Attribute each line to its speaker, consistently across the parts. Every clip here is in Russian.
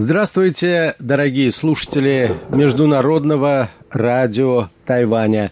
Speaker 1: Здравствуйте, дорогие слушатели Международного радио Тайваня.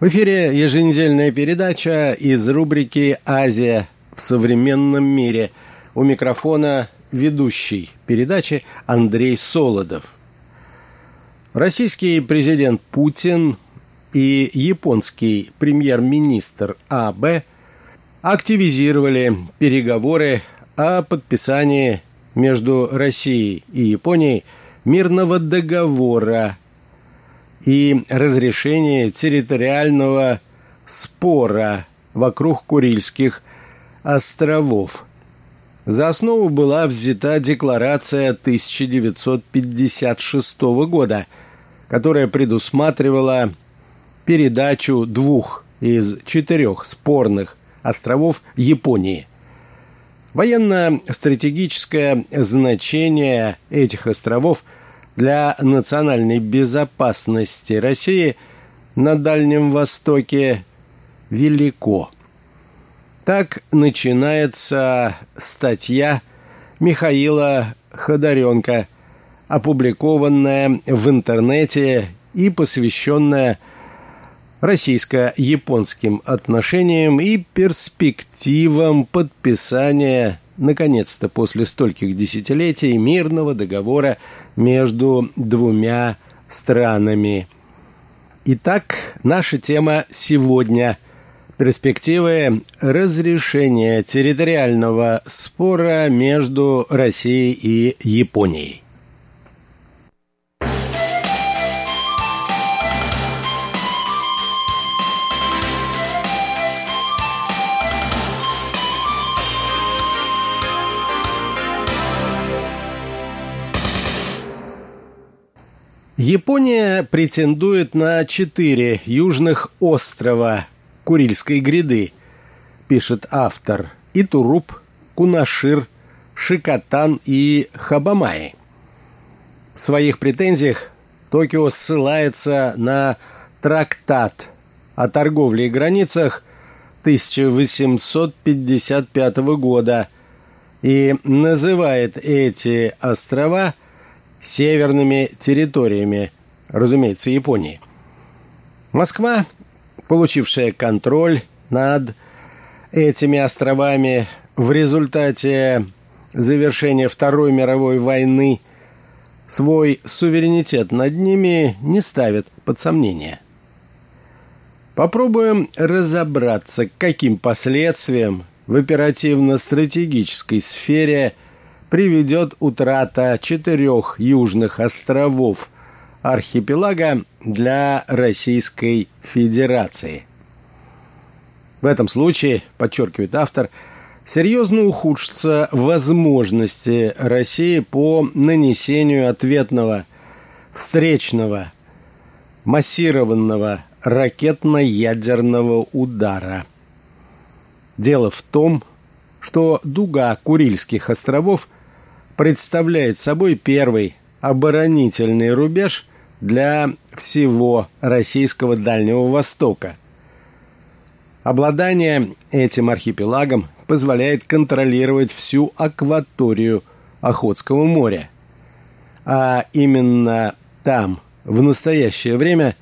Speaker 1: В эфире еженедельная передача из рубрики «Азия в современном мире». У микрофона ведущий передачи Андрей Солодов. Российский президент Путин и японский премьер-министр АБ активизировали переговоры о подписании между Россией и Японией мирного договора и разрешении территориального спора вокруг Курильских островов. За основу была взята декларация 1956 года, которая предусматривала передачу двух из четырех спорных островов Японии – Военно-стратегическое значение этих островов для национальной безопасности России на Дальнем Востоке велико. Так начинается статья Михаила Ходоренко, опубликованная в интернете и посвященная российско-японским отношениям и перспективам подписания, наконец-то после стольких десятилетий, мирного договора между двумя странами. Итак, наша тема сегодня – перспективы разрешения территориального спора между Россией и Японией. Япония претендует на четыре южных острова Курильской гряды, пишет автор, Итуруп, Кунашир, Шикотан и Хабамай. В своих претензиях Токио ссылается на трактат о торговле и границах 1855 года и называет эти острова – северными территориями, разумеется, Японии. Москва, получившая контроль над этими островами в результате завершения Второй мировой войны, свой суверенитет над ними не ставит под сомнение. Попробуем разобраться, каким последствиям в оперативно-стратегической сфере – приведет утрата четырех южных островов архипелага для Российской Федерации. В этом случае, подчеркивает автор, серьезно ухудшатся возможности России по нанесению ответного, встречного, массированного ракетно-ядерного удара. Дело в том, что дуга Курильских островов представляет собой первый оборонительный рубеж для всего российского Дальнего Востока. Обладание этим архипелагом позволяет контролировать всю акваторию Охотского моря. А именно там в настоящее время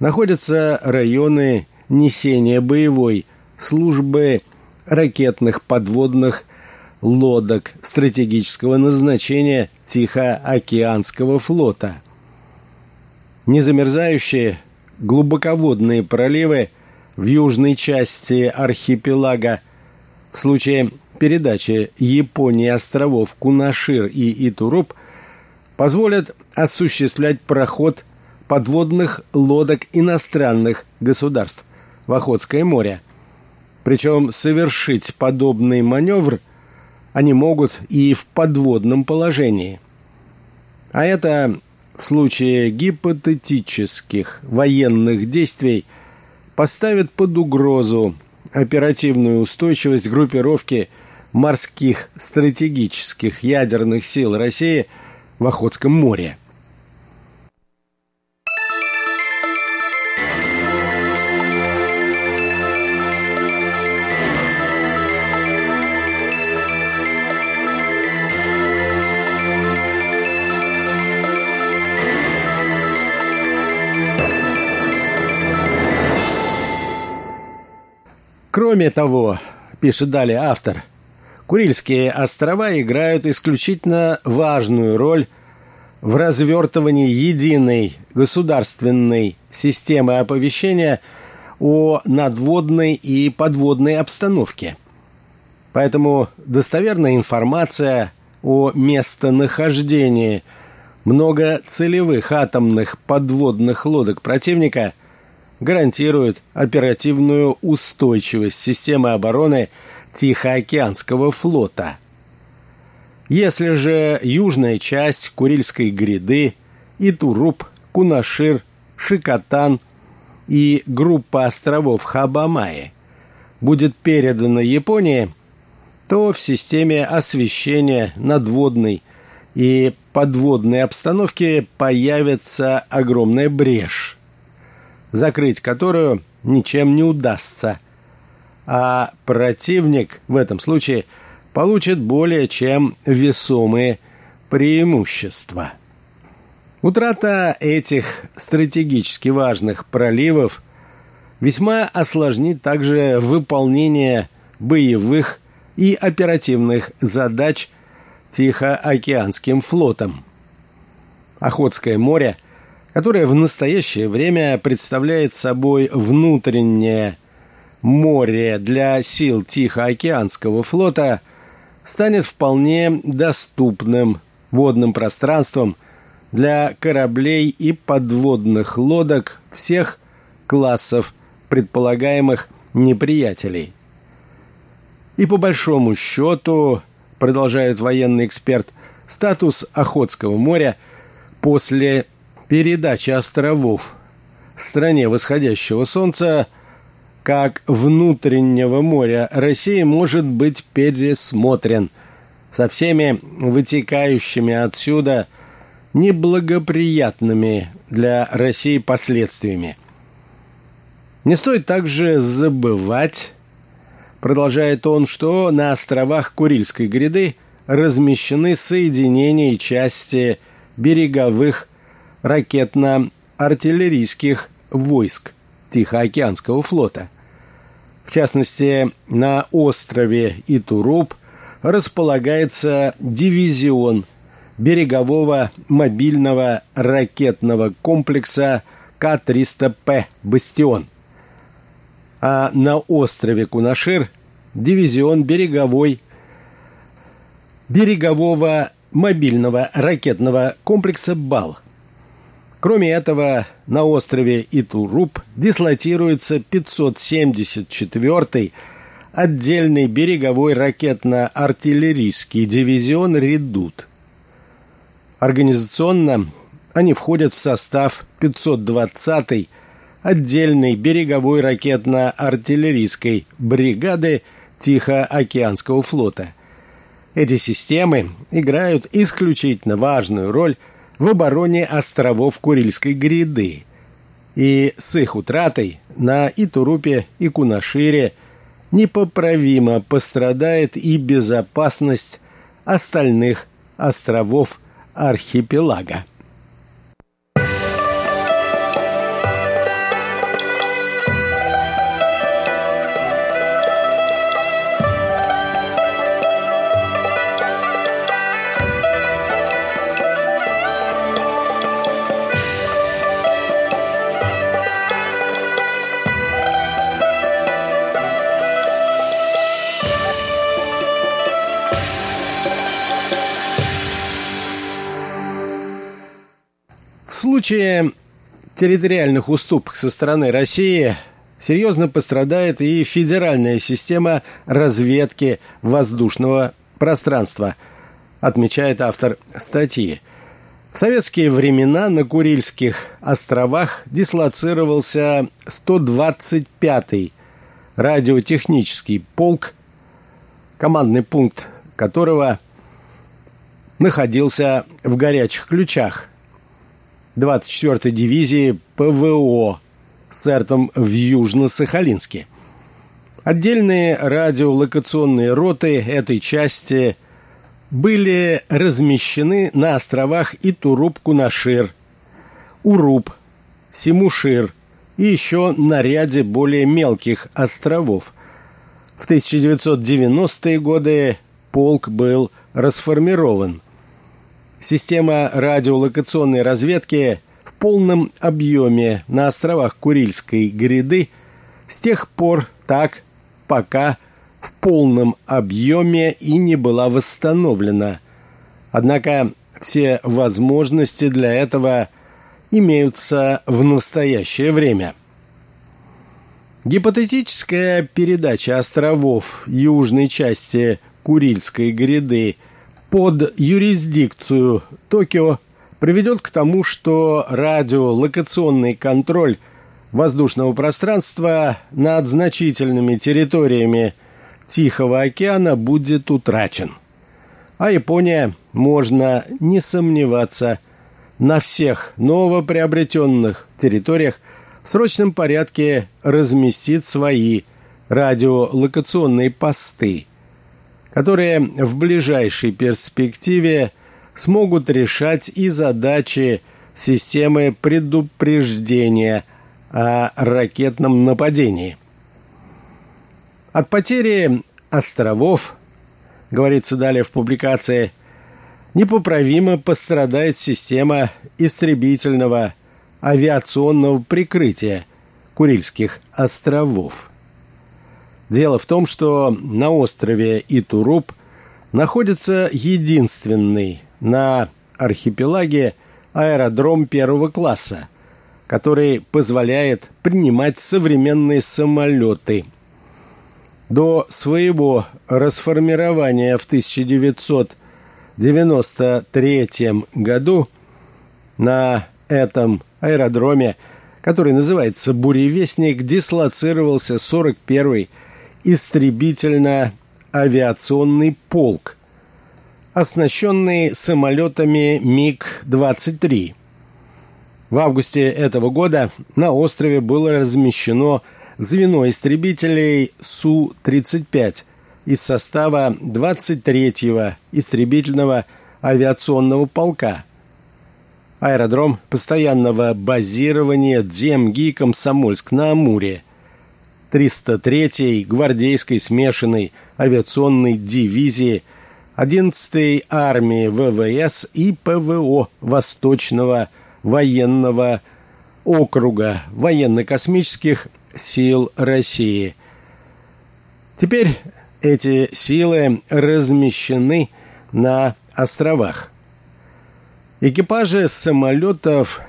Speaker 1: находятся районы несения боевой службы ракетных подводных лодок стратегического назначения Тихоокеанского флота. Незамерзающие глубоководные проливы в южной части архипелага в случае передачи Японии островов Кунашир и Итуруп позволят осуществлять проход подводных лодок иностранных государств в Охотское море. Причем совершить подобный маневр они могут и в подводном положении. А это в случае гипотетических военных действий поставит под угрозу оперативную устойчивость группировки морских стратегических ядерных сил России в Охотском море. Кроме того, пишет далее автор, Курильские острова играют исключительно важную роль в развертывании единой государственной системы оповещения о надводной и подводной обстановке. Поэтому достоверная информация о местонахождении многоцелевых атомных подводных лодок противника гарантирует оперативную устойчивость системы обороны Тихоокеанского флота. Если же южная часть Курильской гряды, Итуруп, Кунашир, Шикотан и группа островов Хабамаи будет передана Японии, то в системе освещения надводной и подводной обстановки появится огромная брешь, закрыть которую ничем не удастся – а противник в этом случае получит более чем весомые преимущества. Утрата этих стратегически важных проливов весьма осложнит также выполнение боевых и оперативных задач Тихоокеанским флотом. Охотское море, которое в настоящее время представляет собой внутреннее море для сил Тихоокеанского флота станет вполне доступным водным пространством для кораблей и подводных лодок всех классов предполагаемых неприятелей. И по большому счету, продолжает военный эксперт, статус Охотского моря после передачи островов стране восходящего солнца – как внутреннего моря России может быть пересмотрен со всеми вытекающими отсюда неблагоприятными для России последствиями. Не стоит также забывать, продолжает он, что на островах Курильской гряды размещены соединения и части береговых ракетно-артиллерийских войск Тихоокеанского флота – в частности, на острове Итуруп располагается дивизион берегового мобильного ракетного комплекса К-300П «Бастион». А на острове Кунашир дивизион береговой берегового мобильного ракетного комплекса «Бал». Кроме этого, на острове Итуруп дислотируется 574-й отдельный береговой ракетно-артиллерийский дивизион «Редут». Организационно они входят в состав 520-й отдельной береговой ракетно-артиллерийской бригады Тихоокеанского флота. Эти системы играют исключительно важную роль в обороне островов Курильской гряды. И с их утратой на Итурупе и Кунашире непоправимо пострадает и безопасность остальных островов архипелага. Случае территориальных уступок со стороны России серьезно пострадает и федеральная система разведки воздушного пространства, отмечает автор статьи. В советские времена на Курильских островах дислоцировался 125-й радиотехнический полк, командный пункт которого находился в горячих ключах 24-й дивизии ПВО с цертом в Южно-Сахалинске. Отдельные радиолокационные роты этой части были размещены на островах Итуруп-Кунашир, Уруп, Симушир и еще на ряде более мелких островов, В 1990-е годы полк был расформирован. Система радиолокационной разведки в полном объеме на островах Курильской гряды с тех пор так, пока в полном объеме и не была восстановлена. Однако все возможности для этого имеются в настоящее время. Гипотетическая передача островов южной части Курильской гряды под юрисдикцию Токио приведет к тому, что радиолокационный контроль воздушного пространства над значительными территориями Тихого океана будет утрачен. А Япония, можно не сомневаться, на всех новоприобретенных территориях в срочном порядке разместит свои радиолокационные посты, которые в ближайшей перспективе смогут решать и задачи системы предупреждения о ракетном нападении. От потери островов, говорится далее в публикации, непоправимо пострадает система истребительного авиационного прикрытия Курильских островов. Дело в том, что на острове Итуруп находится единственный на архипелаге аэродром первого класса, который позволяет принимать современные самолеты. До своего расформирования в 1993 году на этом аэродроме, который называется «Буревестник», дислоцировался 41-й истребительно-авиационный полк, оснащенный самолетами МиГ-23. В августе этого года на острове было размещено звено истребителей Су-35 из состава 23-го истребительного авиационного полка. Аэродром постоянного базирования Демги Комсомольск на Амуре. 303-й гвардейской смешанной авиационной дивизии 11-й армии ВВС и ПВО Восточного военного округа военно-космических сил России. Теперь эти силы размещены на островах. Экипажи самолетов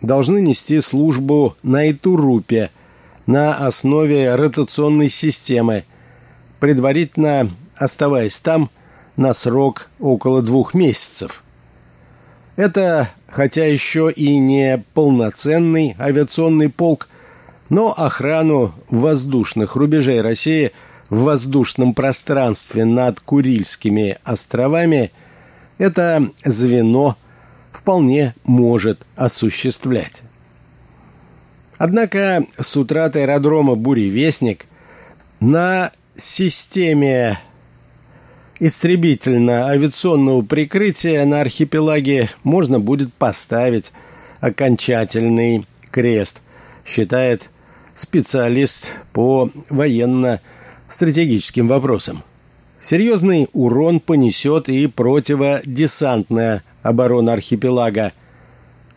Speaker 1: должны нести службу на Итурупе на основе ротационной системы, предварительно оставаясь там на срок около двух месяцев. Это, хотя еще и не полноценный авиационный полк, но охрану воздушных рубежей России в воздушном пространстве над Курильскими островами это звено вполне может осуществлять. Однако с утратой аэродрома «Буревестник» на системе истребительно-авиационного прикрытия на архипелаге можно будет поставить окончательный крест, считает специалист по военно-стратегическим вопросам. Серьезный урон понесет и противодесантная оборона архипелага.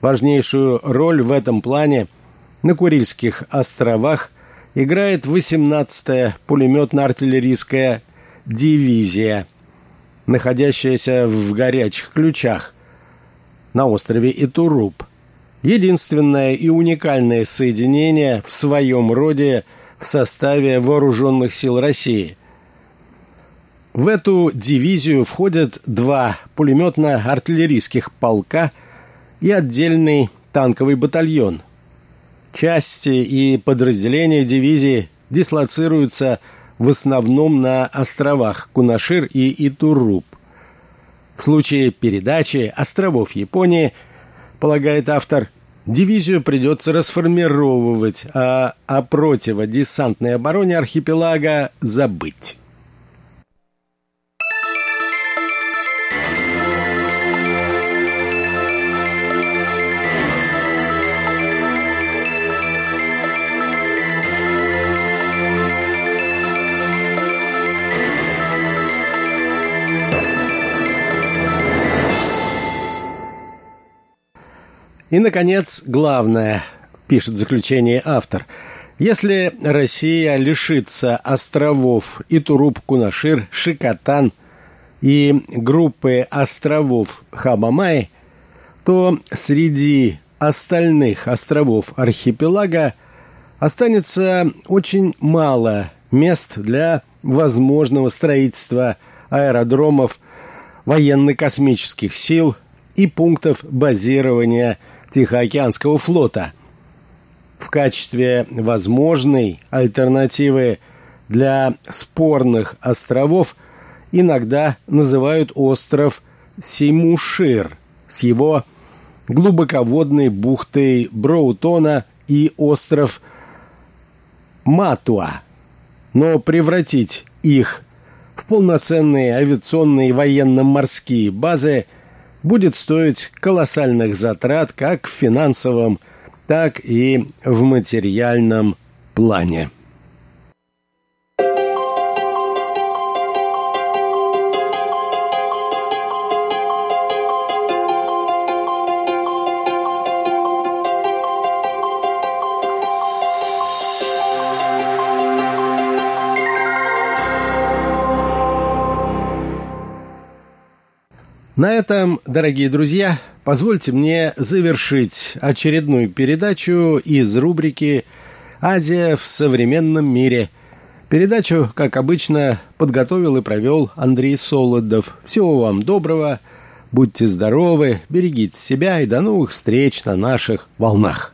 Speaker 1: Важнейшую роль в этом плане на Курильских островах играет 18-я пулеметно-артиллерийская дивизия, находящаяся в горячих ключах на острове Итуруп. Единственное и уникальное соединение в своем роде в составе вооруженных сил России. В эту дивизию входят два пулеметно-артиллерийских полка и отдельный танковый батальон. Части и подразделения дивизии дислоцируются в основном на островах Кунашир и Итуруп. В случае передачи островов Японии, полагает автор, дивизию придется расформировывать, а о противодесантной обороне архипелага забыть. И, наконец, главное, пишет заключение автор. Если Россия лишится островов Итуруп-Кунашир, Шикотан и группы островов Хабамай, то среди остальных островов архипелага останется очень мало мест для возможного строительства аэродромов военно-космических сил и пунктов базирования Тихоокеанского флота. В качестве возможной альтернативы для спорных островов иногда называют остров Симушир с его глубоководной бухтой Броутона и остров Матуа. Но превратить их в полноценные авиационные военно-морские базы будет стоить колоссальных затрат как в финансовом, так и в материальном плане. На этом, дорогие друзья, позвольте мне завершить очередную передачу из рубрики «Азия в современном мире». Передачу, как обычно, подготовил и провел Андрей Солодов. Всего вам доброго, будьте здоровы, берегите себя и до новых встреч на наших волнах.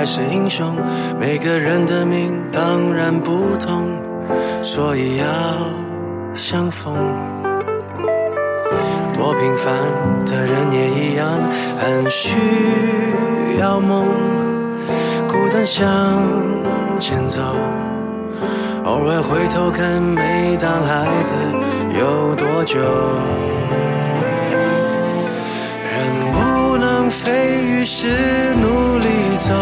Speaker 2: 才是英雄。每个人的命当然不同，所以要相逢。多平凡的人也一样，很需要梦。孤单向前走，偶尔回头看，每当孩子有多久。于是努力走。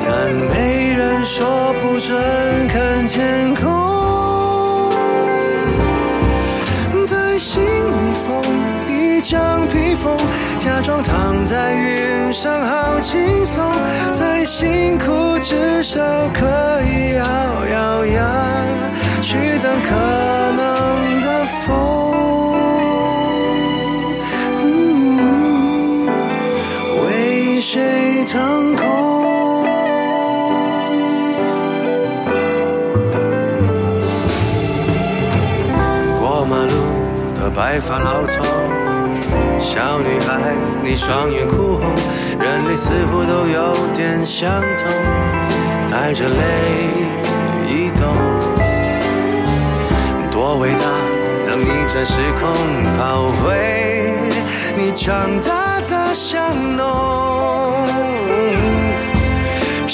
Speaker 2: 但没人说不准看天空，在心里缝一张披风，假装躺在云上好轻松，再辛苦至少可以咬咬牙去等可能谁腾空？白发老头，小女孩，你双眼哭红，人类似乎都有点相同，带着泪移动。多伟大，当逆转时空，跑回你长大的巷弄。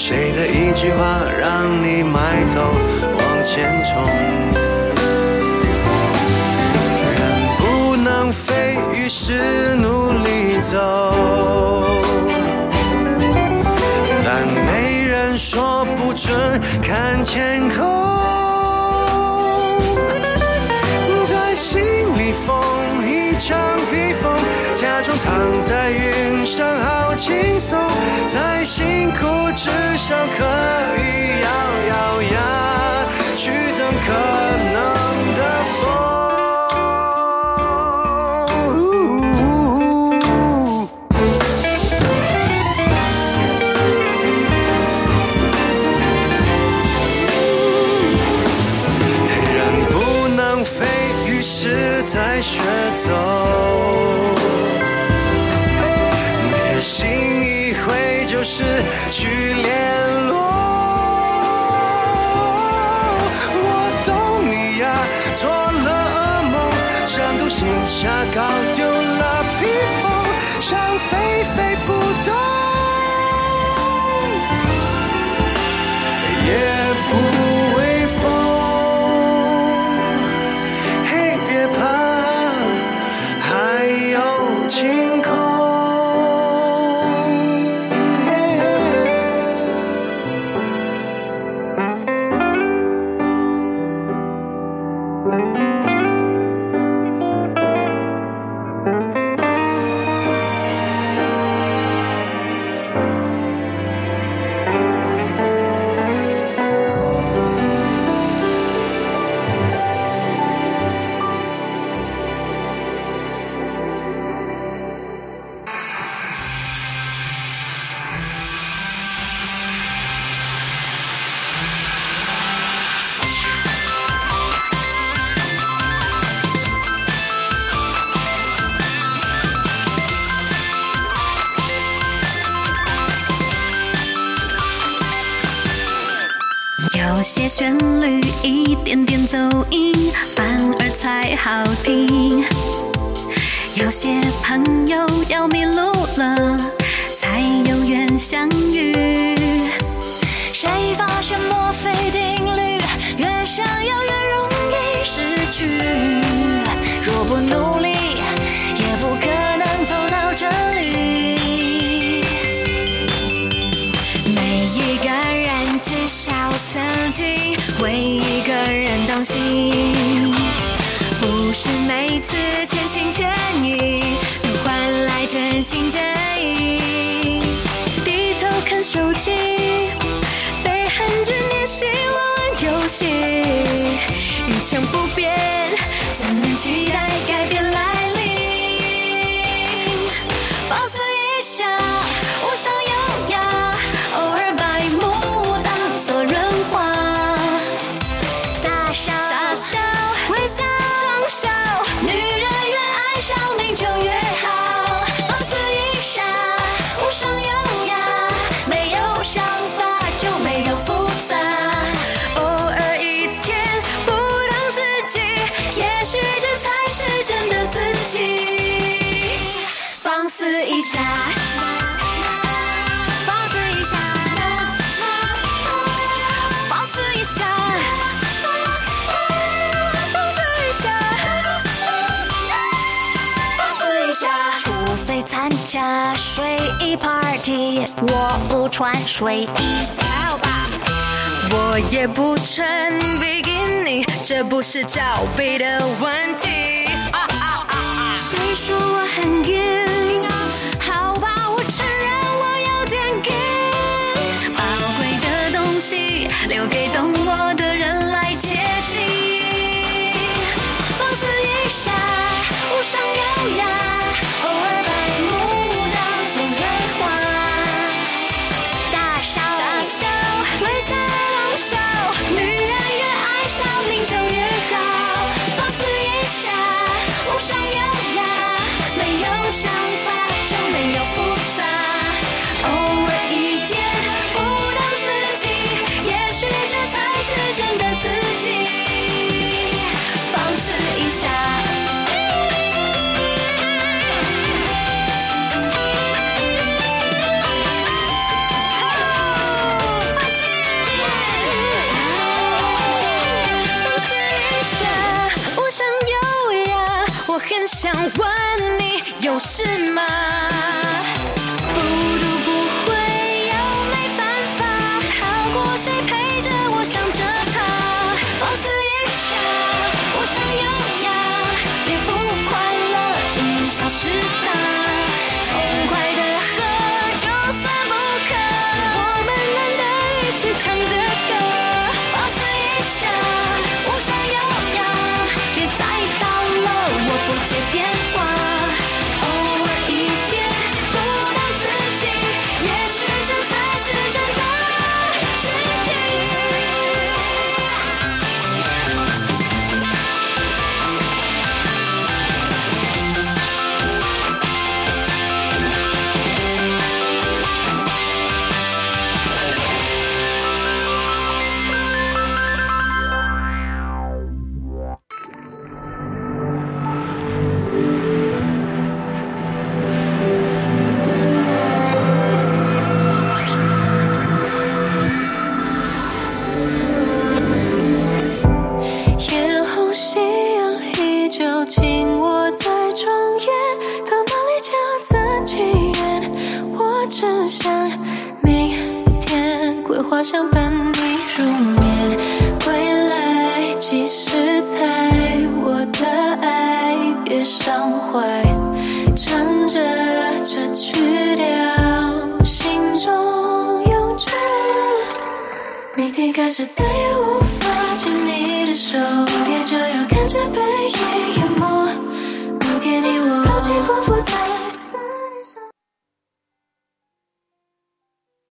Speaker 2: 谁的一句话让你埋头往前冲？人不能飞于是努力走，但没人说不准看天空，在心里缝一张披风，假装躺在云上好轻松，再辛苦至少可以咬咬牙去等可能。独行侠搞丢了披风，想飞飞不
Speaker 3: 旋律一点点走音，反而才好听。有些朋友要迷路了，才有缘相遇。谁发现曾经为一个人动心，不是每次全心全意都换来真心真意。低头看手机，被恨执念希望游戏，一成不变，怎能期待改变来肆一下。放肆一下，放肆一下，放肆一下，放肆一下。除非参加睡衣 party，我不穿睡衣，还好吧？我也不穿比基尼，这不是罩杯的问题。谁说我很硬？息留给懂我的人来解析。放肆一下，无伤优雅，明天开始再也无法牵你的手，明天就要看着背影淹没。明天你我如今不复在。